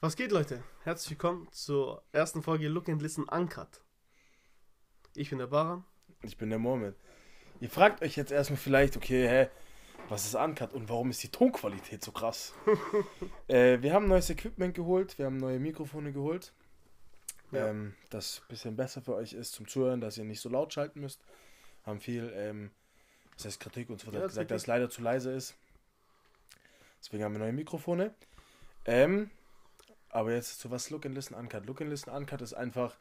Was geht, Leute? Herzlich willkommen zur ersten Folge Look and Listen Uncut. Ich bin der Baran. Ich bin der Mohammed. Ihr fragt euch jetzt erstmal vielleicht, okay, hä, was ist Uncut und warum ist die Tonqualität so krass? äh, wir haben neues Equipment geholt, wir haben neue Mikrofone geholt. Ja. Ähm, das ein bisschen besser für euch ist zum Zuhören, dass ihr nicht so laut schalten müsst. Haben viel, ähm, was heißt Kritik, uns wird Ja, gesagt, dass es leider zu leise ist. Deswegen haben wir neue Mikrofone. Ähm, aber jetzt zu was Look and Listen Uncut. Look and Listen Uncut ist einfach,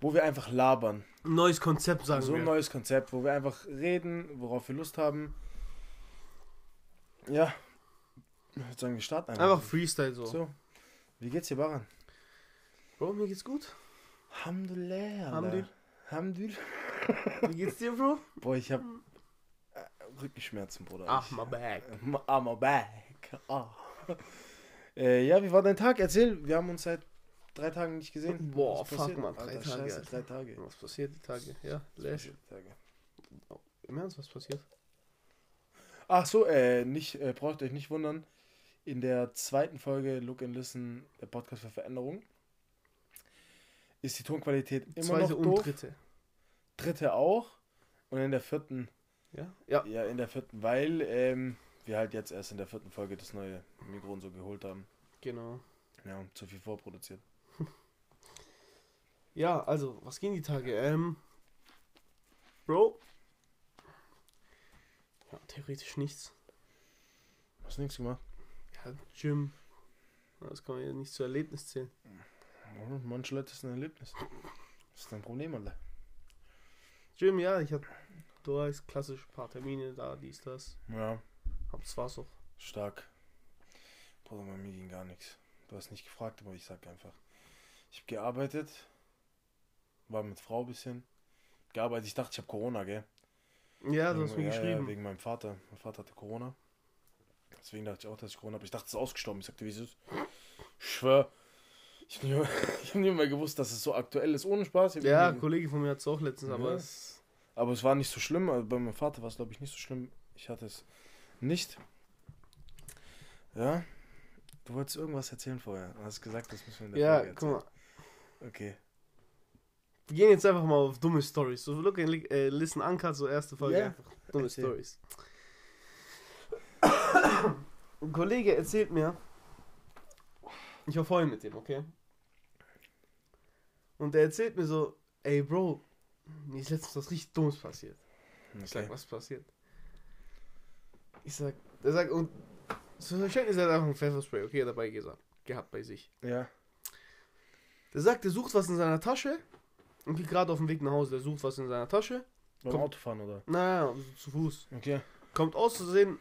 wo wir einfach labern. Neues Konzept, sagen So wir. ein neues Konzept, wo wir einfach reden, worauf wir Lust haben. Ja. Ich würde sagen, wir starten einfach. Einfach Freestyle so. So. Wie geht's dir, Baran? Bro, mir geht's gut. Alhamdulillah. Hamdul. Hamdul. Wie geht's dir, Bro? Boah, ich hab äh, Rückenschmerzen, Bruder. Ach, my bag. Äh, Ah, my back. Ah. Äh, ja, wie war dein Tag? Erzähl, wir haben uns seit drei Tagen nicht gesehen. Boah, Was fuck, passiert? Mann, drei Alter, Tage, Scheiße, drei Tage. Was passiert die Tage? Ja, Lash. Tage? Im Ernst, was passiert? Ach so, äh, nicht, äh, braucht euch nicht wundern. In der zweiten Folge Look and Listen, der Podcast für Veränderung, ist die Tonqualität immer Zweite noch und doof. dritte. Dritte auch. Und in der vierten, Ja? Ja. ja, in der vierten, weil ähm, wir halt jetzt erst in der vierten Folge das neue Mikro und so geholt haben. Genau. Ja, zu viel vorproduziert. Ja, also, was gehen die Tage? Ähm. Bro. Ja, theoretisch nichts. Hast nichts gemacht? Ja, Gym. Das kann man ja nicht zu Erlebnis zählen. Ja, Manche Leute ist ein Erlebnis. Das ist dein Problem, Alter. Gym, ja, ich hab da ist klassisch ein paar Termine da, dies, das. Ja, Hab das war's auch. stark. Bruder, bei mir ging gar nichts. Du hast nicht gefragt, aber ich sag einfach. Ich habe gearbeitet, war mit Frau ein bisschen. Gearbeitet, ich dachte, ich habe Corona, gell? Ja, du hast mir ja, geschrieben. Ja, wegen meinem Vater. Mein Vater hatte Corona. Deswegen dachte ich auch, dass ich Corona habe. Ich dachte, es ist ausgestorben. Ich sagte, wie ist es? Ich schwör. Ich habe nicht, ich hab nicht mal gewusst, dass es so aktuell ist. Ohne Spaß. Ja, ein Kollege von mir hat es auch letztens, aber Ja. es. Aber es war nicht so schlimm. Also bei meinem Vater war es, glaube ich, nicht so schlimm. Ich hatte es nicht. Ja. Du wolltest irgendwas erzählen vorher. Du hast gesagt, das müssen wir in der Ja, Folge guck mal. erzählen. Okay. Wir gehen jetzt einfach mal auf dumme Stories. So, look and äh, listen uncut, so erste Folge. Ja, Einfach dumme. Stories. Ein Kollege erzählt mir, ich war vorhin mit dem, okay? Und der erzählt mir so, ey Bro, mir ist letztens was richtig Dummes passiert. Ich sag, okay. was passiert? Ich sag, der sagt, und so Verständnis hat er einfach ein Pfefferspray, okay, dabei gesagt, gehabt bei sich. Ja. Der sagt, der sucht was in seiner Tasche und geht gerade auf dem Weg nach Hause. Der sucht was in seiner Tasche. Beim Komm. Autofahren, oder? Naja, also zu Fuß. Okay. Kommt auszusehen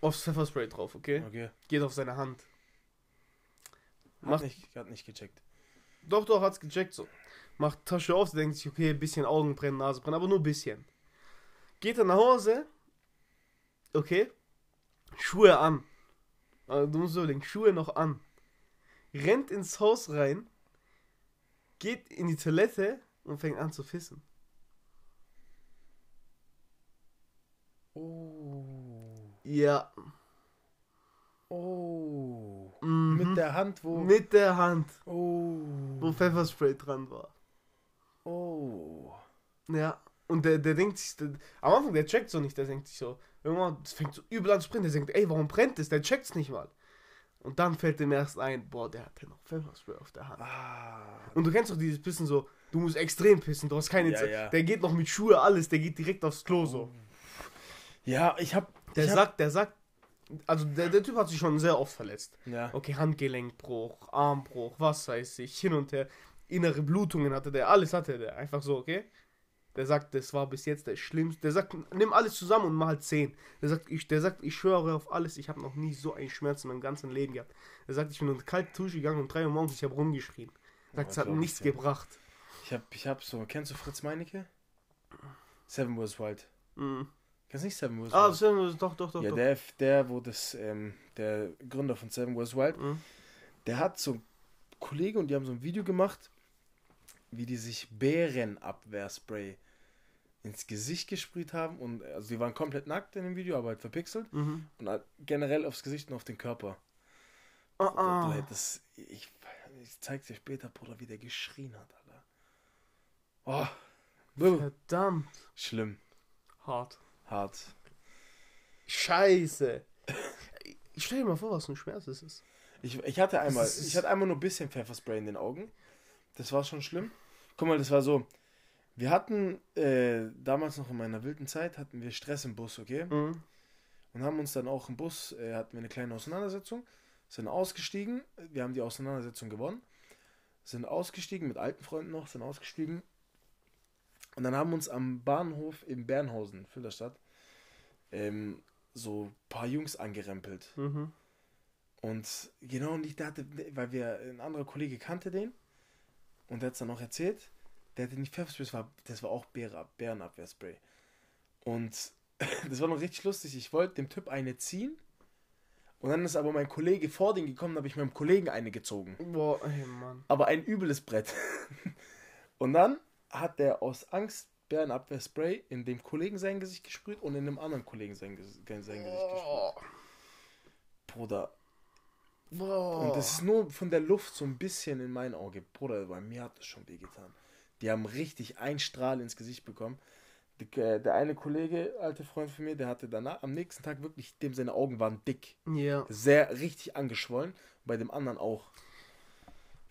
aufs Pfefferspray drauf, okay? Okay. Geht auf seine Hand. Hat Macht- nicht, hat nicht gecheckt. Doch, doch, hat's gecheckt so. Macht Tasche auf, denkt sich, okay, bisschen Augen brennen, Nase brennen, aber nur ein bisschen. Geht er nach Hause, okay, Schuhe an. Also, du musst überlegen, Schuhe noch an. Rennt ins Haus rein, geht in die Toilette und fängt an zu fissen. Oh. Ja. Oh. Mhm. Mit der Hand, wo. Mit der Hand, Oh. wo Pfefferspray dran war. Oh. Ja. Und der, der denkt sich, der, am Anfang, der checkt so nicht, der denkt sich so, irgendwann, das fängt so übel an zu brennen, der denkt, ey, warum brennt es? Der checkt's nicht mal. Und dann fällt dem erst ein, boah, der hat ja noch Pfefferspray auf der Hand. Ah. Und du kennst doch dieses Pissen so, du musst extrem pissen, du hast keine Ja, Zeit. ja. Der geht noch mit Schuhe, alles, der geht direkt aufs Klo so. Ja, ich hab. Der ich hab, sagt, der sagt, also der, der Typ hat sich schon sehr oft verletzt. Ja. Okay, Handgelenkbruch, Armbruch, was weiß ich, hin und her. Innere Blutungen hatte der, alles hatte der. Einfach so, okay? Der sagt, das war bis jetzt der schlimmste. Der sagt, nimm alles zusammen und mal 10. Der sagt, ich, der sagt, ich schwöre auf alles, ich habe noch nie so einen Schmerz in meinem ganzen Leben gehabt. Der sagt, ich bin in eine kalte Dusche gegangen um 3 Uhr morgens, ich habe rumgeschrien. Er sagt, es hat nichts dir. gebracht. Ich hab, ich hab so. Kennst du Fritz Meinecke? Seven Wars Wild. Mhm. Kennst du nicht Seven Wars Ah, Wild? das ist, doch, doch, doch. ja, doch. der, der, wo das, ähm, der Gründer von Seven Wars Wild, Mhm. der hat so einen Kollege und die haben so ein Video gemacht, wie die sich Bärenabwehrspray ins Gesicht gesprüht haben und also die waren komplett nackt in dem Video, aber halt verpixelt Mhm. und halt generell aufs Gesicht und auf den Körper. Ah, Du, ah. du hättest. Ich, ich zeig dir später, Bruder, wie der geschrien hat, Alter. Oh. Verdammt. Schlimm. Hart. Hart. Scheiße. Ich stell dir mal vor, was für ein Schmerz es ist. Ich, ich hatte einmal, ist- ich hatte einmal nur ein bisschen Pfefferspray in den Augen. Das war schon schlimm. Guck mal, das war so. Wir hatten äh, damals noch in meiner wilden Zeit hatten wir Stress im Bus, okay? Mhm. Und haben uns dann auch im Bus, äh, hatten wir eine kleine Auseinandersetzung, sind ausgestiegen, wir haben die Auseinandersetzung gewonnen, sind ausgestiegen, mit alten Freunden noch, sind ausgestiegen. Und dann haben uns am Bahnhof in Bernhausen, Filderstadt, ähm, so ein paar Jungs angerempelt. Mhm. Und genau, und ich dachte, weil wir, ein anderer Kollege kannte den und der hat es dann auch erzählt, der hatte nicht Pfefferspray, das war, das war auch Bären, Bärenabwehrspray. Und das war noch richtig lustig. Ich wollte dem Typ eine ziehen und dann ist aber mein Kollege vor den gekommen, da habe ich meinem Kollegen eine gezogen. Boah, ey, Mann. Aber ein übles Brett. Und dann hat der aus Angst Bärenabwehrspray in dem Kollegen sein Gesicht gesprüht und in dem anderen Kollegen sein, Ges- sein Gesicht gesprüht. Boah. Bruder, Boah. Und das ist nur von der Luft so ein bisschen in mein Auge. Bruder, bei mir hat das schon wehgetan. Die haben richtig einen Strahl ins Gesicht bekommen. Die, äh, der eine Kollege, alte Freund von mir, der hatte danach am nächsten Tag wirklich, dem seine Augen waren dick. Ja. Sehr richtig angeschwollen. Bei dem anderen auch.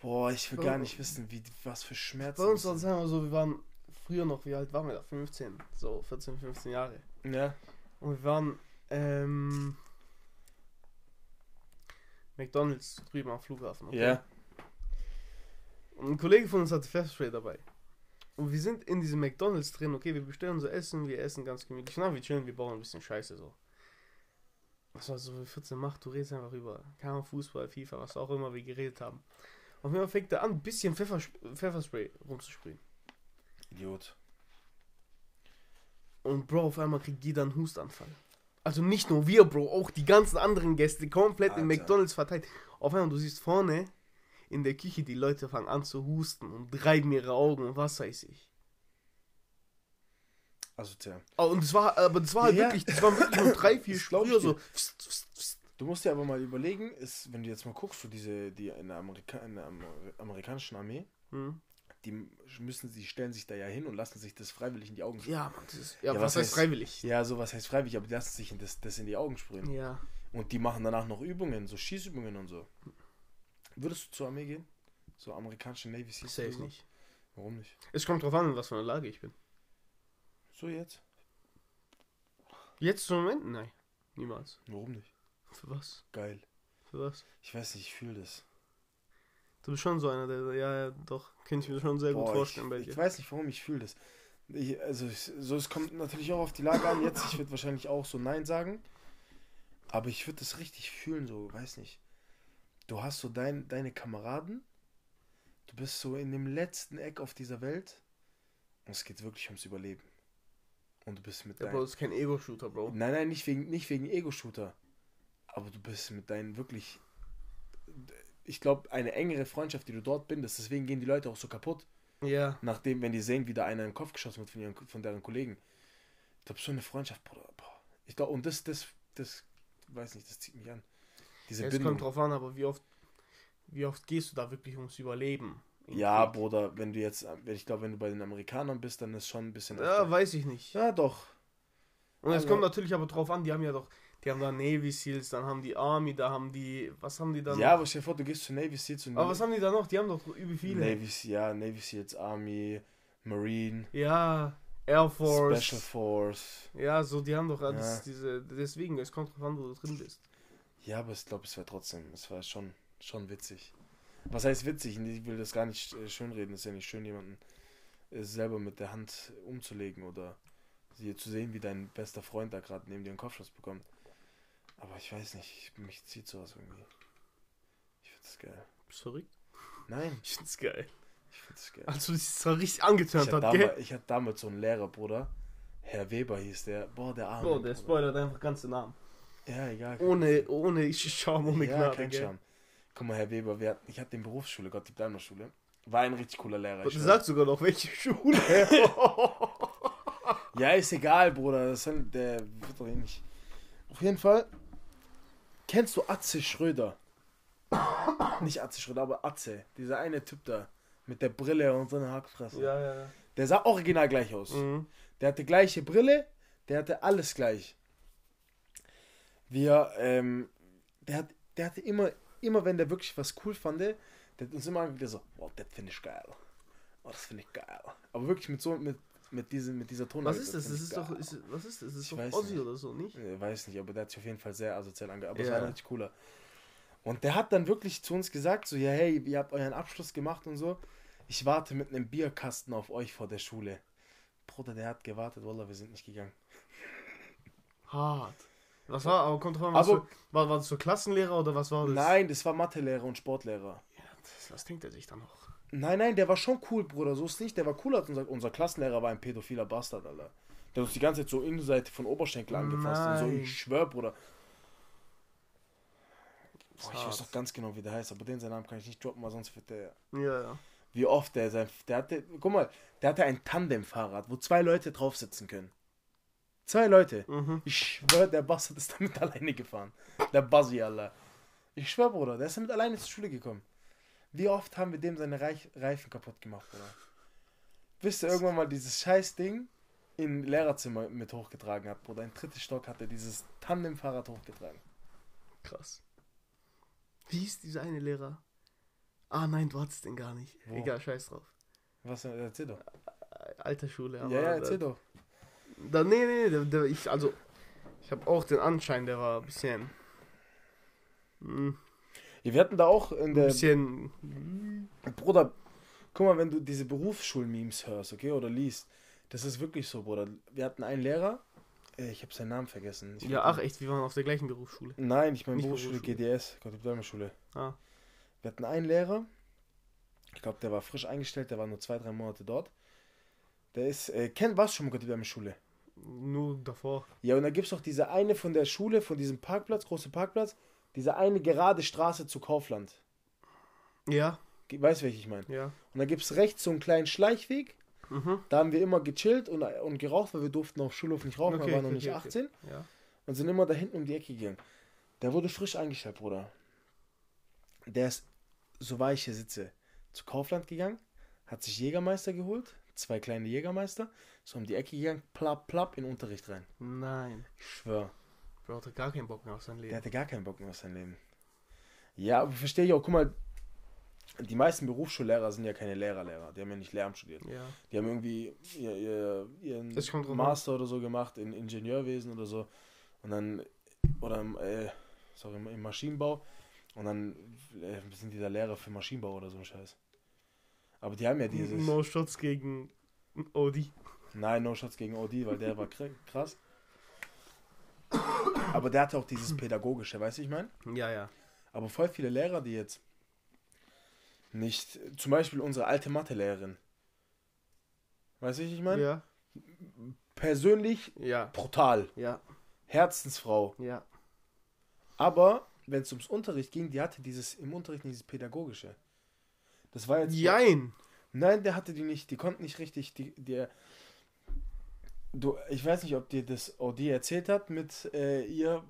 Boah, ich will gar nicht wissen, wie, was für Schmerzen. Bei uns war es einfach so, wir waren früher noch, wie alt waren wir da? 15. So 14, 15 Jahre. Ja. Und wir waren, ähm, McDonalds drüben am Flughafen. okay? Ja. Und ein Kollege von uns hatte Pfefferspray dabei. Und wir sind in diesem McDonalds drin, okay, wir bestellen unser Essen, wir essen ganz gemütlich. Na, wir chillen, wir bauen ein bisschen Scheiße so. Was war so 14 macht, du redest einfach über, keine Fußball, FIFA, was auch immer wir geredet haben. Auf jeden Fall fängt er an, ein bisschen Pfeffer, Pfefferspray rumzusprühen. Idiot. Und Bro, auf einmal kriegt jeder einen Hustanfall. Also nicht nur wir, Bro, auch die ganzen anderen Gäste komplett Alter. McDonalds verteilt. Auf einmal, du siehst vorne in der Küche, die Leute fangen an zu husten und reiben ihre Augen und was weiß ich. Asozial. Oh, und das war, aber das war halt Ja. wirklich, das waren wirklich nur drei, vier Sprüher so. Pst, pst, pst. Du musst dir aber mal überlegen, ist, wenn du jetzt mal guckst, so diese, die in der, Amerika in der Amer amerikanischen Armee, Hm. Die müssen, sie stellen sich da ja hin und lassen sich das freiwillig in die Augen sprühen. Ja, ist, ja, Ja, was, was heißt heißt- freiwillig? Ja, so was heißt freiwillig, aber die lassen sich das, das in die Augen sprühen. Ja. Und die machen danach noch Übungen, so Schießübungen und so. Würdest du zur Armee gehen? So amerikanische Navy Seals? Safe so? nicht. Warum nicht? Es kommt drauf an, in was für einer Lage ich bin. So jetzt? Jetzt zum Moment? Nein. Niemals. Warum nicht? Für was? Geil. Für was? Ich weiß nicht, ich fühle das. Du bist schon so einer, der, ja, ja, doch, könnte ich mir schon sehr gut Boah, vorstellen bei ich, dir. ich weiß nicht, warum ich fühle das. Ich, also, ich, so, es kommt natürlich auch auf die Lage an. Jetzt, ich würde wahrscheinlich auch so Nein sagen. Aber ich würde das richtig fühlen, so, weiß nicht. Du hast so dein, deine Kameraden. Du bist so in dem letzten Eck auf dieser Welt. Und es geht wirklich ums Überleben. Und du bist mit Ja, deinen. Bro, das ist kein Ego-Shooter, Bro. Nein, nein, nicht wegen, nicht wegen Ego-Shooter. Aber du bist mit deinen wirklich. Ich glaube, eine engere Freundschaft, die du dort bindest. Deswegen gehen die Leute auch so kaputt. Ja. Nachdem, wenn die sehen, wie da einer in den Kopf geschossen wird von, ihren, von deren Kollegen. Ich glaube, so eine Freundschaft, Bruder. Boah. Ich glaube, und das, das, das, weiß nicht, das zieht mich an. Diese Es Bindung. kommt drauf an, aber wie oft, wie oft gehst du da wirklich ums Überleben? Ja, Krieg? Bruder, wenn du jetzt, wenn ich glaube, wenn du bei den Amerikanern bist, dann ist schon ein bisschen. Ja, öfter. weiß ich nicht. ja doch. Und es Also- kommt natürlich aber drauf an, die haben ja doch, die haben da Navy Seals, dann haben die Army, da haben die, was haben die da Ja, aber stell dir vor, du gehst zu Navy Seals und Aber was haben die da noch? Die haben doch übel viele. Navy, ja, Navy Seals, Army, Marine, Ja, Air Force. Special Force. Ja, so, die haben doch alles Ja. diese, deswegen, es kommt drauf an, wo du drin bist. Ja, aber ich glaube, es wäre trotzdem, es war schon, schon witzig. Was heißt witzig? Ich will das gar nicht äh, schönreden. Es ist ja nicht schön, jemanden äh, selber mit der Hand umzulegen oder sie zu sehen, wie dein bester Freund da gerade neben dir einen Kopfschuss bekommt. Aber ich weiß nicht, mich zieht sowas irgendwie. Ich finde das geil. Bist du verrückt? Nein, Ich find's geil. ich finde das geil. Also, das war richtig hatte, hat, gell? ich hatte damals so einen Lehrer, Bruder. Herr Weber hieß der. Boah, der Arme. Oh, der spoilert einfach ganze Namen. Ja, egal. Ohne, ohne Charme, ohne ja, Gnade, kein gell? Charme. Guck mal, Herr Weber, wir hatten, ich hatte den Berufsschule, Gott, die Bleimerschule. War ein richtig cooler Lehrer. Du sagst sogar noch, welche Schule. Ja, ist egal, Bruder. Das der wird doch eh nicht. Auf jeden Fall. Kennst du Atze Schröder? nicht Atze Schröder, aber Atze. Dieser eine Typ da. Mit der Brille und so einer Hackfresse. Ja, ja, ja. Der sah original gleich aus. Mhm. Der hatte gleiche Brille, der hatte alles gleich. Wir, ähm, der hat, der hatte immer, immer wenn der wirklich was cool fand, der hat uns immer angeguckt, der so, oh, das finde ich geil. Oh, das finde ich geil. Aber wirklich mit so, mit, mit, diesem, mit dieser Tonlage. Was ist das? Das ist doch, ist, was ist das? Das ist Ich doch nicht. oder so, nicht? Ich weiß nicht, aber der hat sich auf jeden Fall sehr asozial angehört. Aber es Ja. war richtig cooler. Und der hat dann wirklich zu uns gesagt, so, ja, hey, ihr habt euren Abschluss gemacht und so. Ich warte mit einem Bierkasten auf euch vor der Schule. Bruder, der hat gewartet, Wallah, wir sind nicht gegangen. Hart. Was war, aber kommt drauf an, was Aber- für, war, war das so Klassenlehrer oder was war das? Nein, das war Mathelehrer und Sportlehrer. Ja, das, was denkt er sich dann noch? Nein, nein, der war schon cool, Bruder. So ist nicht. Der war cool als unser, unser Klassenlehrer war ein pädophiler Bastard, Alter. Der hat uns die ganze Zeit so Innenseite von Oberschenkel angefasst und so. Nein. Ich schwör, Bruder. Boah, ich weiß doch ganz genau, wie der heißt, aber den seinen Namen kann ich nicht droppen, weil sonst wird der. Ja, ja. Wie oft der sein. Der hatte. Guck mal, der hatte ein Tandemfahrrad, wo zwei Leute drauf sitzen können. Zwei Leute. Mhm. Ich schwör, der Bastard ist damit alleine gefahren. Der Buzzy, Alter. Ich schwör, Bruder, der ist damit alleine zur Schule gekommen. Wie oft haben wir dem seine Reich Reifen kaputt gemacht, Bruder? Bis er irgendwann mal dieses scheiß Ding im Lehrerzimmer mit hochgetragen hat, Bruder. Ein drittes Stock hat er dieses Tandemfahrrad hochgetragen. Krass. Wie hieß dieser eine Lehrer? Ah nein, du hattest den gar nicht. Wo? Egal, scheiß drauf. Was, äh, erzähl doch. Äh, Altersschule. Ja, ja, erzähl doch. Da, nee, nee, der, der, ich, also, ich habe auch den Anschein, der war ein bisschen. Hm, Ja, wir hatten da auch in ein der. bisschen. Bruder, guck mal, wenn du diese Berufsschul-Memes hörst, okay, oder liest, das ist wirklich so, Bruder. Wir hatten einen Lehrer, äh, ich habe seinen Namen vergessen. Ich Ja, ach echt, wir waren auf der gleichen Berufsschule. Nein, ich meine Berufsschule Berufsschule. GDS, Gott-Schule. Ah, Wir hatten einen Lehrer, ich glaube, der war frisch eingestellt, der war nur zwei, drei Monate dort. Der ist, äh, kennt was schon Gott Schule? nur davor. Ja, und da gibt es doch diese eine von der Schule, von diesem Parkplatz, große Parkplatz, diese eine gerade Straße zu Kaufland. Ja, Weißt du, welche ich meine? ja. Und da gibt es rechts so einen kleinen Schleichweg. Mhm. Da haben wir immer gechillt und, und geraucht, weil wir durften auf Schulhof nicht rauchen, Okay, wir waren noch okay, nicht okay. 18. Ja. Und sind immer da hinten um die Ecke gegangen. Der wurde frisch eingestellt, Bruder. Der ist, so war ich hier sitze, zu Kaufland gegangen, hat sich Jägermeister geholt, zwei kleine Jägermeister, so um die Ecke gegangen, plapp, plapp, in den Unterricht rein. Nein. Ich schwör, Bro hatte gar keinen Bock mehr auf sein der Leben. hatte gar keinen Bock mehr auf sein Leben. Ja, aber verstehe ich auch, guck mal, die meisten Berufsschullehrer sind ja keine Lehrerlehrer, die haben ja nicht Lehramt studiert. Ja. Die haben irgendwie ihr, ihr, ihren an. Master oder so gemacht in Ingenieurwesen oder so. Und dann, oder im, äh, sorry, im Maschinenbau. Und dann äh, sind die da Lehrer für Maschinenbau oder so ein Scheiß. Aber die haben ja dieses. No Shots gegen Odi. Nein, no shots gegen OD, weil der war kr- krass. Aber der hatte auch dieses Pädagogische, weißt du, ich meine? Ja, ja. Aber voll viele Lehrer, die jetzt nicht, zum Beispiel unsere alte Mathelehrerin. Weißt du, ich meine? Ja. Persönlich Ja. brutal. Ja. Herzensfrau. Ja. Aber wenn es ums Unterricht ging, die hatte dieses im Unterricht dieses Pädagogische. Das war jetzt. Jein. Nein, der hatte die nicht. Die konnten nicht richtig. Die, der, du, ich weiß nicht, ob dir das OD erzählt hat mit äh, ihr.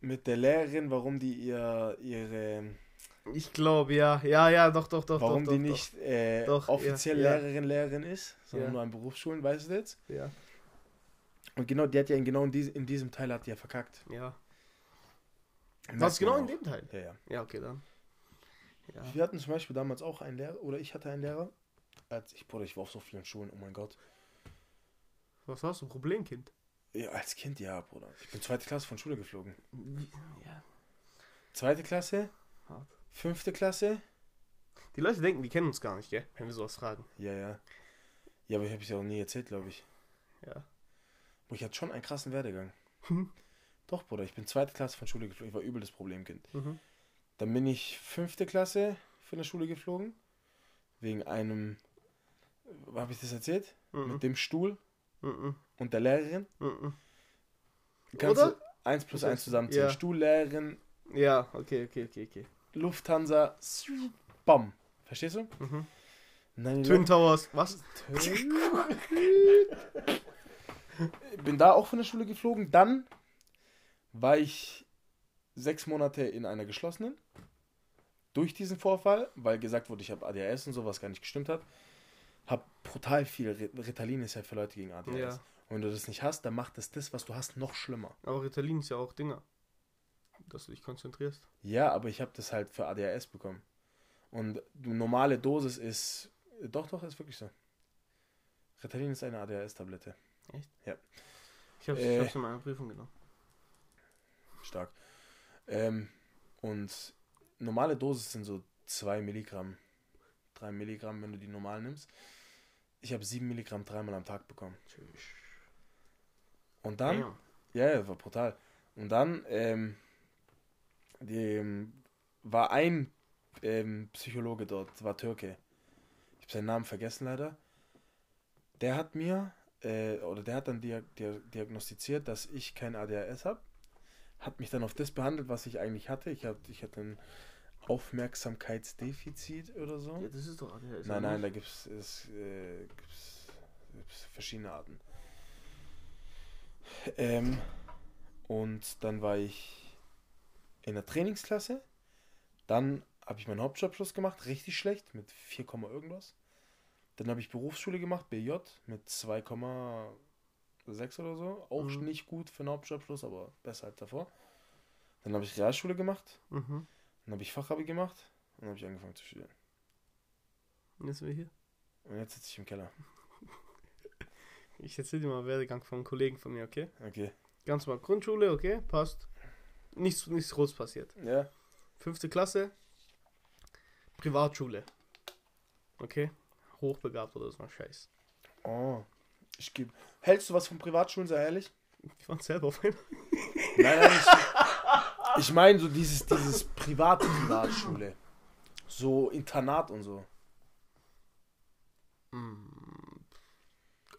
Mit der Lehrerin, warum die ihr ihre. Ich glaube, ja. Ja, ja, doch, doch, doch. warum doch, die doch, nicht äh, Doch, offiziell ja. Lehrerin, Lehrerin ist, sondern Ja. nur an Berufsschulen, weißt du jetzt? Ja. Und genau, die hat ja in, genau in, dies, in diesem Teil hat die ja verkackt. Ja. Was genau in dem Teil? Ja, ja. Ja, okay, dann. Ja. Wir hatten zum Beispiel damals auch einen Lehrer, oder ich hatte einen Lehrer, als ich, Bruder, ich war auf so vielen Schulen, oh mein Gott. Was hast du? Problemkind? Ja, als Kind, ja, Bruder. Ich bin zweite Klasse von Schule geflogen. Ja. Zweite Klasse, Hart. fünfte Klasse, Die Leute denken, die kennen uns gar nicht, gell? Wenn wir sowas fragen. ja, ja. Ja, aber ich habe es ja auch nie erzählt, glaube ich. Ja. Boah, ich hatte schon einen krassen Werdegang. Hm. Doch, Bruder, ich bin zweite Klasse von Schule geflogen. Ich war übel das Problemkind. Mhm. Dann bin ich fünfte Klasse von der Schule geflogen. Wegen einem, habe ich das erzählt? Mhm. Mit dem Stuhl Mhm. und der Lehrerin. Mhm. Kannst Oder? du 1 plus Okay. 1 zusammenziehen. Ja. Stuhl, Lehrerin, Ja, okay, okay, okay, okay. Lufthansa, bam. Verstehst du? Mhm. Nein, Twin Towers, was? Bin da auch von der Schule geflogen. Dann war ich sechs Monate in einer geschlossenen. Durch diesen Vorfall, weil gesagt wurde, ich habe ADHS und sowas gar nicht gestimmt hat. Brutal viel. Ritalin ist ja für Leute gegen ADHS. Ja. Und wenn du das nicht hast, dann macht es das, was du hast, noch schlimmer. Aber Ritalin ist ja auch Dinger. Dass du dich konzentrierst. Ja, aber ich habe das halt für ADHS bekommen. Und die normale Dosis ist. Doch, doch, ist wirklich so. Ritalin ist eine ADHS-Tablette. Ich hab's, Äh. ich hab's in meiner Prüfung genommen. Stark. Ähm, und normale Dosis sind so 2 Milligramm. 3 Milligramm, wenn du die normal nimmst. Ich habe 7 Milligramm dreimal am Tag bekommen. Und dann. Ja, ja, war brutal. Und dann ähm, die, ähm, war ein ähm, Psychologe dort, war Türke. Ich habe seinen Namen vergessen leider. Der hat mir, äh, oder der hat dann dia dia diagnostiziert, dass ich kein ADHS habe. Hat mich dann auf das behandelt, was ich eigentlich hatte. Ich, hab, ich hatte ein Aufmerksamkeitsdefizit oder so. Ja, das ist doch ADHS. Nein, nein, da gibt es äh, gibt's, gibt's verschiedene Arten. Ähm, und dann war ich in der Trainingsklasse. Dann habe ich meinen Hauptschulabschluss gemacht, richtig schlecht, mit 4, Komma irgendwas. Dann habe ich Berufsschule gemacht, BJ, mit 2,6 oder so. Auch Mhm. nicht gut für einen Hauptschulabschluss, aber besser als davor. Dann habe ich Realschule gemacht, Mhm. Dann habe ich Fachabi gemacht und dann habe ich angefangen zu studieren. Und jetzt sind wir hier. Und jetzt sitze ich im Keller. Ich erzähl dir mal einen Werdegang von einem Kollegen von mir, okay? Okay. Ganz mal Grundschule, okay? Passt. Nichts, nichts groß passiert. Ja. Fünfte Klasse. Privatschule. Okay? Hochbegabt oder so ein Scheiß. Oh. Ich gebe. Hältst du was von Privatschulen, sei ehrlich? Ich war selber auf einer. Nein, nein, ich, ich meine so dieses, dieses private Privatschule. So Internat und so.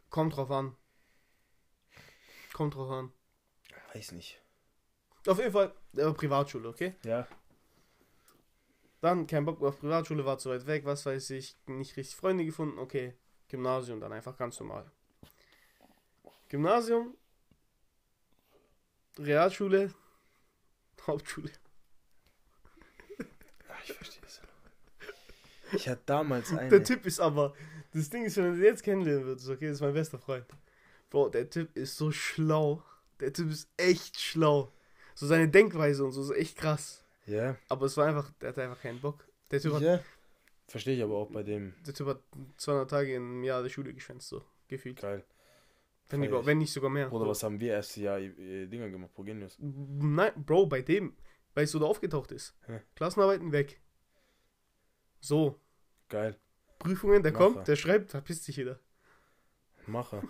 Kommt drauf an. Kommt drauf an. Weiß nicht. Auf jeden Fall äh, Privatschule, okay? Ja. Dann kein Bock mehr auf Privatschule, war zu weit weg, was weiß ich, nicht richtig Freunde gefunden, okay. Gymnasium, dann einfach ganz normal. Gymnasium, Realschule, Hauptschule. Ach, ich verstehe es. Ich hatte damals Der eine. Typ ist aber, das Ding ist, wenn du den jetzt kennenlernen würdest, okay, das ist mein bester Freund. Bro, der Typ ist so schlau. Der Typ ist echt schlau. So seine Denkweise und so ist echt krass. Ja. Aber es war einfach, der hatte einfach keinen Bock. Der Typ, hat, ja. Verstehe ich aber auch bei dem. der typ hat 200 Tage im Jahr der Schule geschwänzt, so gefühlt. Geil. Wenn, ich. wenn nicht sogar mehr. Oder so. was haben wir erstes Jahr äh, Dinger gemacht? Progenius. Nein, Bro, bei dem, weißt du, da aufgetaucht ist. Hä? Klassenarbeiten weg. So, Geil. Prüfungen, der Macher. kommt, der schreibt, verpisst sich jeder. Macher.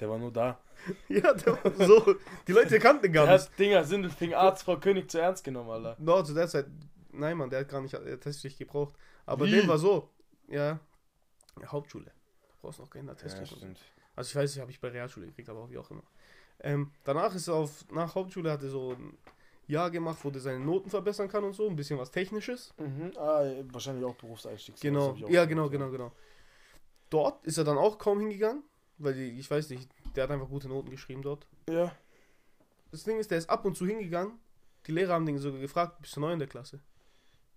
Der war nur da. Ja, der war so. Die Leute kannten gar Der nicht. hat Dinger Sindelfing Arzt Frau König zu ernst genommen, Alter. No, zu der Zeit, nein, Mann, der hat gar nicht Testpflicht gebraucht. Aber Wie? dem war so, ja, ja Hauptschule. Du brauchst noch keine Ja, Testpflicht. und so. stimmt. Also ich weiß nicht, habe ich bei Realschule gekriegt, aber wie auch immer. Ähm, danach ist er auf, nach Hauptschule hat er so ein Jahr gemacht, wo der seine Noten verbessern kann und so, ein bisschen was Technisches. Mhm. Ah, wahrscheinlich auch Berufseinstieg. Genau, ja, genau, genau, genau. Dort ist er dann auch kaum hingegangen, weil die, ich weiß nicht, der hat einfach gute Noten geschrieben dort. Ja. Das Ding ist, der ist ab und zu hingegangen. Die Lehrer haben den sogar gefragt, bist du neu in der Klasse?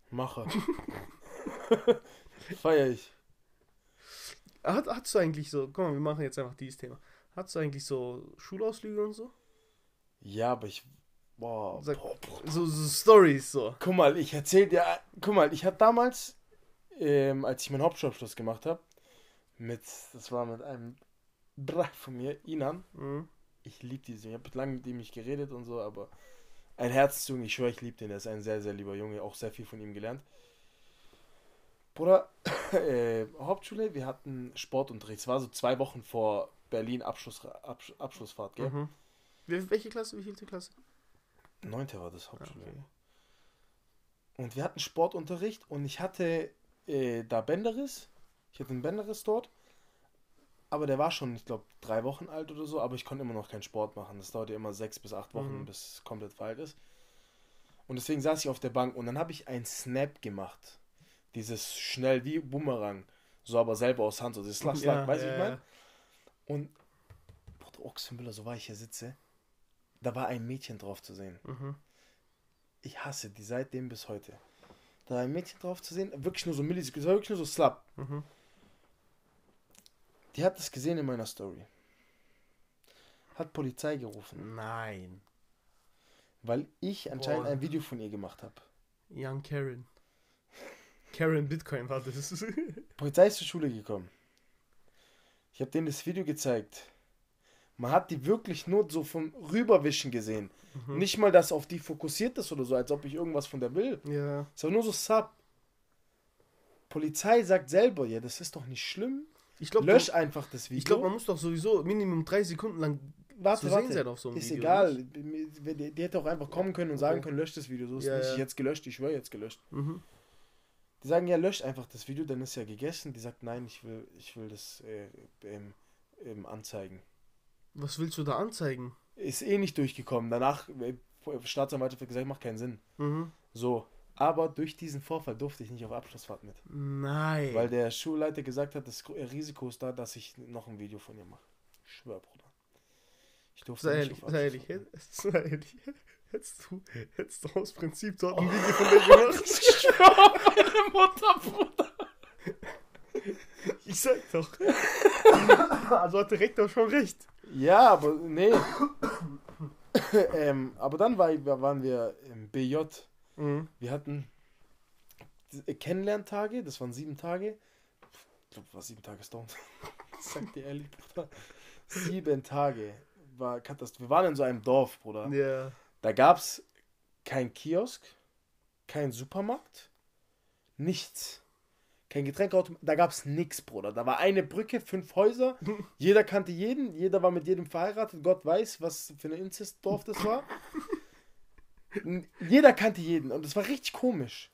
Macher. Feier ich. Hat, hast du eigentlich so, guck mal, wir machen jetzt einfach dieses Thema. Hast du eigentlich so Schulausflüge und so? Ja, aber ich. Boah. Sag- boah, boah. So, so Stories so. Guck mal, ich erzähl dir. Guck mal, ich hatte damals, ähm, als ich meinen Hauptschulabschluss gemacht habe, mit. Das war mit einem Bra von mir, Inan. Mhm. Ich liebe diesen. Ich habe lange mit ihm nicht geredet und so, aber ein Herzensjunge, ich schwöre, ich liebe den. Er ist ein sehr, sehr lieber Junge, auch sehr viel von ihm gelernt. Bruder, äh, Hauptschule, wir hatten Sportunterricht. Es war so zwei Wochen vor Berlin Abschluss, Absch Abschlussfahrt, gell? Mhm. Wel- Welche Klasse, wie vielte Klasse? Neunte war das Ah, Hauptschule. okay. Und wir hatten Sportunterricht und ich hatte äh, da Bänderriss. Ich hatte einen Bänderriss dort. Aber der war schon, ich glaube, drei Wochen alt oder so, aber ich konnte immer noch keinen Sport machen. Das dauerte immer sechs bis acht Wochen, Mhm. bis es komplett verheilt ist. Und deswegen saß ich auf der Bank und dann habe ich einen Snap gemacht. Dieses schnell wie Bumerang. So aber selber aus Hand, so dieses Slack, Slack, weißt du, wie ich meine? Und, Bruder Ochsenbüller, so war ich hier sitze, da war ein Mädchen drauf zu sehen. Mhm. ich hasse die seitdem bis heute. Da war ein Mädchen drauf zu sehen, wirklich nur so Millisekunden, das war wirklich nur so Slap. Mhm. Die hat das gesehen in meiner Story. Hat Polizei gerufen, Nein. weil ich anscheinend Boah. ein Video von ihr gemacht habe. Young Karen. Karen Bitcoin war das. Polizei ist zur Schule gekommen. Ich habe denen das Video gezeigt. Man hat die wirklich nur so vom Rüberwischen gesehen. Mhm. Nicht mal, dass auf die fokussiert ist oder so, als ob ich irgendwas von der will. Ja. Es war nur so Sub. Polizei sagt selber, ja, das ist doch nicht schlimm. Ich glaube, Lösch einfach das Video. ich glaube, man muss doch sowieso Minimum drei Sekunden lang warte, zu warte. sehen sein auf so einem ist Video. egal. nicht? Die, die hätte auch einfach kommen können und sagen können, löscht das Video. So ist Ja, nicht ja. jetzt gelöscht, ich schwöre jetzt gelöscht. Mhm. Die sagen, ja, löscht einfach das Video, dann ist ja gegessen. Die sagt, nein, ich will, ich will das äh, ähm, ähm, anzeigen. Was willst du da anzeigen? Ist eh nicht durchgekommen. Danach, äh, Staatsanwaltschaft hat gesagt, macht keinen Sinn. Mhm. So. Aber durch diesen Vorfall durfte ich nicht auf Abschlussfahrt mit. Nein. Weil der Schulleiter gesagt hat, das Risiko ist da, dass ich noch ein Video von ihr mache. Ich schwör, Bruder. Ich durfte sei nicht ehrlich, auf sei ehrlich, Abschlussfahrt mit. hätt- sei ehrlich. Hättest du, hättest du aus Prinzip dort ein Video von dir gemacht? Ich schwör, meine Mutter, Bruder. Ich sag doch. also hat der Rektor schon recht. Ja, aber nee. ähm, aber dann war, waren wir im BJ. Mhm. Wir hatten Kennenlerntage, das waren sieben Tage. Ich glaube, war sieben Tage Stone. Sag dir ehrlich, Bruder. Sieben Tage. War Katastrophe. Wir waren in so einem Dorf, Bruder. Ja. Da gab es kein Kiosk, kein Supermarkt, nichts. Kein Getränkeautomat, da gab es nichts, Bruder. Da war eine Brücke, fünf Häuser, jeder kannte jeden, jeder war mit jedem verheiratet, Gott weiß, was für ein Inzestdorf das war. Jeder kannte jeden und das war richtig komisch.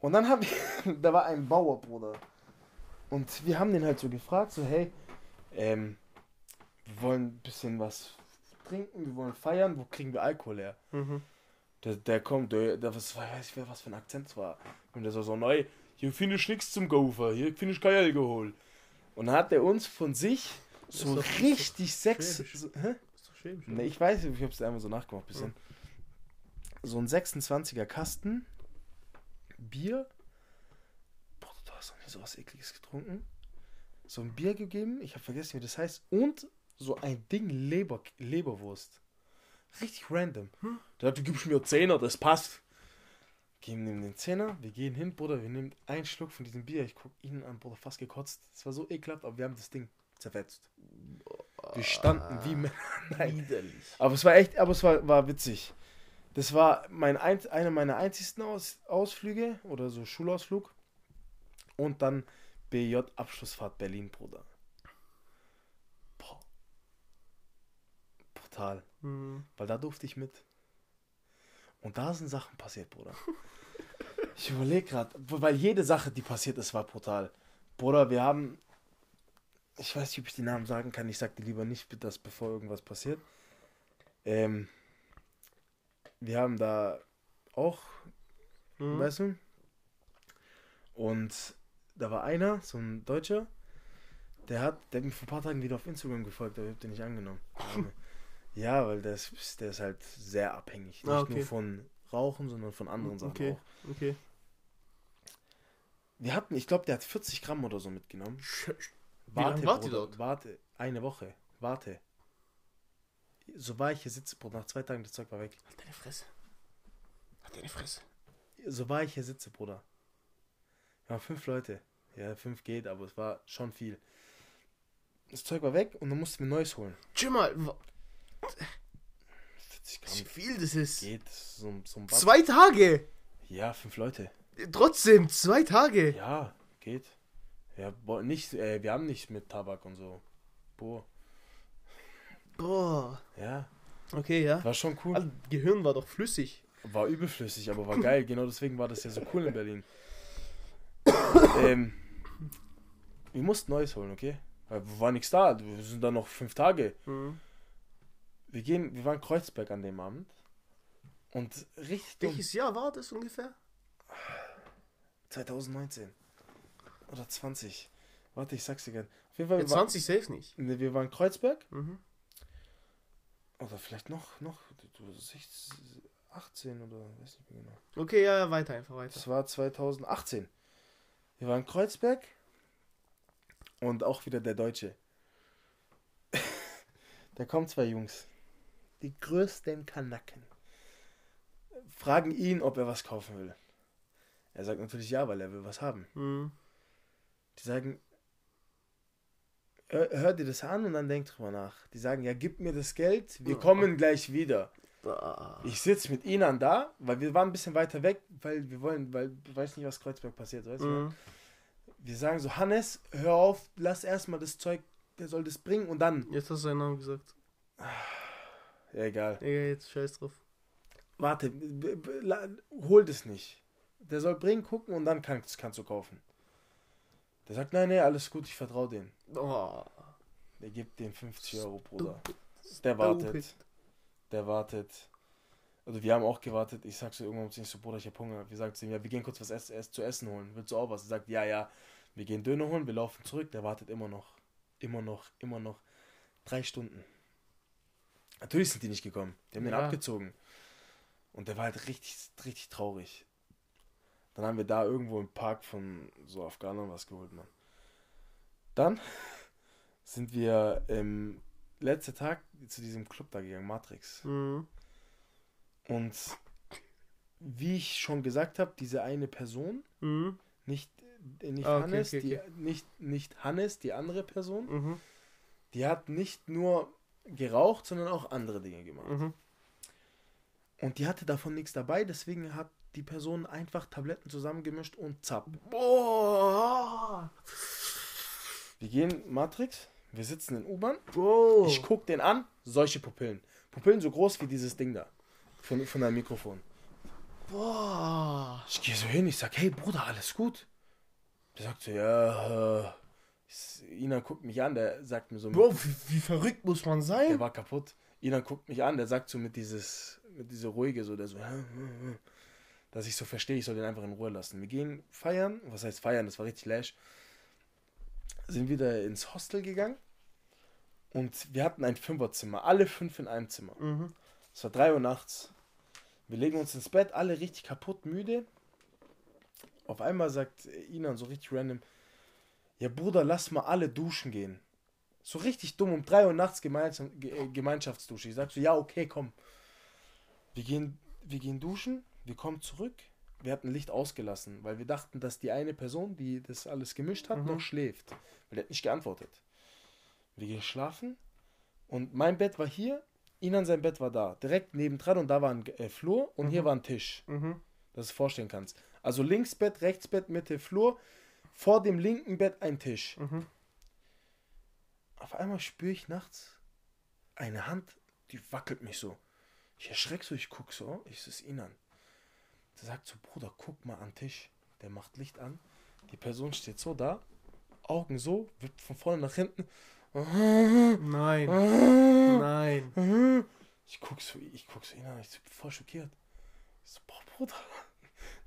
Und dann haben wir, da war ein Bauer, Bruder. Und wir haben den halt so gefragt, so hey, ähm, wir wollen ein bisschen was trinken, wir wollen feiern, wo kriegen wir Alkohol her? Mhm. Der, der kommt, der, der was weiß ich, wer was für ein Akzent es war. Und der so, so neu, hier finde ich nichts zum Gaufer, hier finde ich kein Alkohol. Und dann hat er uns von sich so richtig sex. So, hä? Ist doch schämisch. Ne, ich weiß, ich habe es einmal so nachgemacht, bisschen. So ein 26er Kasten Bier. Boah, du hast noch nie sowas ekliges getrunken. So ein Bier gegeben, ich habe vergessen, wie das heißt. Und so ein Ding Leber, Leberwurst. Richtig random. Der hat, du gibst mir 10er, das passt. Geben ihm den Zehner, wir gehen hin, Bruder, wir nehmen einen Schluck von diesem Bier. Ich guck ihn an, Bruder, fast gekotzt. Es war so ekelhaft, aber wir haben das Ding zerfetzt. Wir standen wie Männer. Nein. Widerlich. Aber es war echt, aber es war, war witzig. Das war mein ein, einer meiner einzigsten Aus, Ausflüge oder so Schulausflug. Und dann BJ Abschlussfahrt Berlin, Bruder. Brutal. Mhm. Weil da durfte ich mit. Und da sind Sachen passiert, Bruder. Ich überlege gerade, weil jede Sache, die passiert ist, war brutal. Bruder, wir haben. Ich weiß nicht, ob ich die Namen sagen kann. Ich sag dir lieber nicht, das bevor irgendwas passiert. Ähm, wir haben da auch, Mhm. weißt du? Und da war einer, so ein Deutscher, der hat, der hat mir vor ein paar Tagen wieder auf Instagram gefolgt, aber ich hab den nicht angenommen. ja, weil der ist, der ist halt sehr abhängig. Nicht Ah, okay. nur von Rauchen, sondern von anderen Sachen Okay, auch. okay. Wir hatten, ich glaube, der hat 40 Gramm oder so mitgenommen. Wie lange wart ihr Bruder, dort? Warte, eine Woche. Warte. So war ich hier sitze, Bruder, nach zwei Tagen das Zeug war weg. Halt deine Fresse. Halt deine Fresse. So war ich hier sitze, Bruder. Wir waren fünf Leute. Ja, fünf geht, aber es war schon viel. Das Zeug war weg und dann mussten wir neues holen. Schau mal, wa- 40 wie viel das ist. geht. So, so. Zwei Tage. Ja, fünf Leute. Trotzdem, zwei Tage. Ja, geht. Ja, boah, nicht, äh, wir haben nicht mit Tabak und so. Boah. Boah. Ja, Okay, ja. war schon cool. Also, Gehirn war doch flüssig. War übelflüssig, aber war geil. Genau deswegen war das ja so cool in Berlin. ähm, wir mussten Neues holen, okay? Weil war nichts da. Wir sind da noch fünf Tage. Mhm. Wir gehen, wir waren Kreuzberg an dem Abend. Und richtig. Welches Jahr war das ungefähr? 2019. Oder 20. Warte, ich sag's dir gern. Auf jeden Fall, Ja, wir, waren, 20 safe nicht. ne, wir waren Kreuzberg. Mhm. Oder vielleicht noch, noch, du, 16, 18 oder weiß nicht mehr genau. Okay, ja, ja, weiter, einfach weiter. Das war 2018. Wir waren in Kreuzberg und auch wieder der Deutsche. da kommen zwei Jungs. Die größten Kanacken. Fragen ihn, ob er was kaufen will. Er sagt natürlich ja, weil er will was haben. Mhm. Die sagen, hör, hör dir das an und dann denk drüber nach. Die sagen, ja, gib mir das Geld, wir Ja. kommen gleich wieder. Ah. Ich sitze mit ihnen da, weil wir waren ein bisschen weiter weg, weil wir wollen, weil du weißt nicht, was Kreuzberg passiert, weißt du? Mhm. Wir sagen so, Hannes, hör auf, lass erstmal das Zeug, der soll das bringen und dann. Jetzt hast du seinen Namen gesagt. Ja, egal. Egal, jetzt scheiß drauf. Warte, hol das nicht. Der soll bringen, gucken und dann kannst, kannst du kaufen. Der sagt, nein, nee, alles gut, ich vertraue dem. Oh. Der gibt dem 50 Euro, Bruder. Der wartet. Der wartet. Also wir haben auch gewartet. Ich sag so irgendwann um 10 so, Bruder, ich hab Hunger. Wir sagen zu ihm, ja, wir gehen kurz was ess, ess, zu essen holen. Willst du auch was? Er sagt, ja, ja. Wir gehen Döner holen, wir laufen zurück. Der wartet immer noch. Immer noch, immer noch. Drei Stunden. Natürlich sind die nicht gekommen. Die haben den Ja. abgezogen. Und der war halt richtig, richtig traurig. Dann haben wir da irgendwo im Park von so Afghanern was geholt, Mann. Dann sind wir ähm, letzter Tag zu diesem Club da gegangen, Matrix. Mhm. Und wie ich schon gesagt habe, diese eine Person, Mhm. nicht, äh, nicht Ah, okay, Hannes, okay, Die, okay. nicht, nicht Hannes, die andere Person, Mhm. die hat nicht nur geraucht, sondern auch andere Dinge gemacht. Mhm. Und die hatte davon nichts dabei, deswegen hat die Person einfach Tabletten zusammengemischt und zapp. Boah. Wir gehen Matrix, wir sitzen in U-Bahn, ich guck den an, solche Pupillen. Pupillen so groß wie dieses Ding da. Von, von einem Mikrofon. Boah. Ich gehe so hin, ich sag, hey Bruder, alles gut? Der sagt so, ja, äh. Ina guckt mich an, der sagt mir so, Bro, wie, wie verrückt muss man der sein? war kaputt. Ina guckt mich an, der sagt so mit dieses, mit dieser ruhige, so, der so, dass ich so verstehe, ich soll den einfach in Ruhe lassen. Wir gehen feiern, was heißt feiern, das war richtig lash. Sind wieder ins Hostel gegangen und wir hatten ein Fünferzimmer, alle fünf in einem Zimmer. Mhm. Es war 3 Uhr nachts. Wir legen uns ins Bett, alle richtig kaputt, müde. Auf einmal sagt Inan so richtig random: Ja, Bruder, lass mal alle duschen gehen. So richtig dumm, um 3 Uhr nachts Gemeinsam, Ge- äh, Gemeinschaftsdusche. Ich sag so: Ja, okay, komm. Wir gehen, wir gehen duschen, wir kommen zurück. Wir hatten Licht ausgelassen, weil wir dachten, dass die eine Person, die das alles gemischt hat, Mhm. noch schläft. Weil der hat nicht geantwortet. Wir gehen schlafen und mein Bett war hier, Inan sein Bett war da, direkt nebendran und da war ein äh, Flur und hier Mhm. war ein Tisch, Mhm. dass du es vorstellen kannst. Also links Bett, rechts Bett, Mitte Flur, vor dem linken Bett ein Tisch. Mhm. Auf einmal spüre ich nachts eine Hand, die wackelt mich so. Ich erschreck so, ich guck so, ich sehe Inan. Der sagt so, Bruder, guck mal an den Tisch. Der macht Licht an. Die Person steht so da, Augen so, wippt von vorne nach hinten. Nein. Nein. Ich guck so, ich guck so ihn an, ich bin voll schockiert. Ich so, boah, Bruder.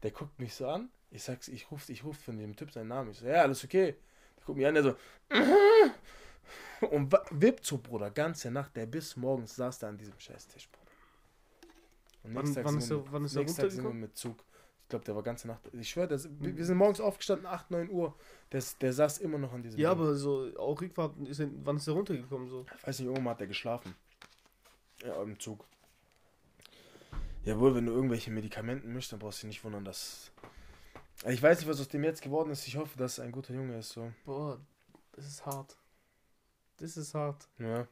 Der guckt mich so an. Ich sag's, ich ruf, ich ruf von dem Typ seinen Namen. Ich so, ja, alles okay. Der guckt mich an, der so, und wippt so, Bruder, ganze Nacht, der bis morgens saß da an diesem scheiß Tisch, Bruder. Und Wann- nächsten wann ist er- mit- wann ist er Tag sind wir mit Zug. Ich glaube, der war ganze Nacht. Ich schwöre, das- wir wir sind morgens aufgestanden, 8, 9 Uhr. Der, der saß immer noch an diesem Ja, Ding. aber so, auch Rückfahrt, ist er, wann ist er runtergekommen so? Ich weiß nicht, irgendwann hat er geschlafen. Ja, im Zug. Jawohl, wenn du irgendwelche Medikamenten mischst, dann brauchst du dich nicht wundern, dass. Ich weiß nicht, was aus dem jetzt geworden ist. Ich hoffe, dass er ein guter Junge ist. So. Boah, das ist hart. Das ist hart. Ja.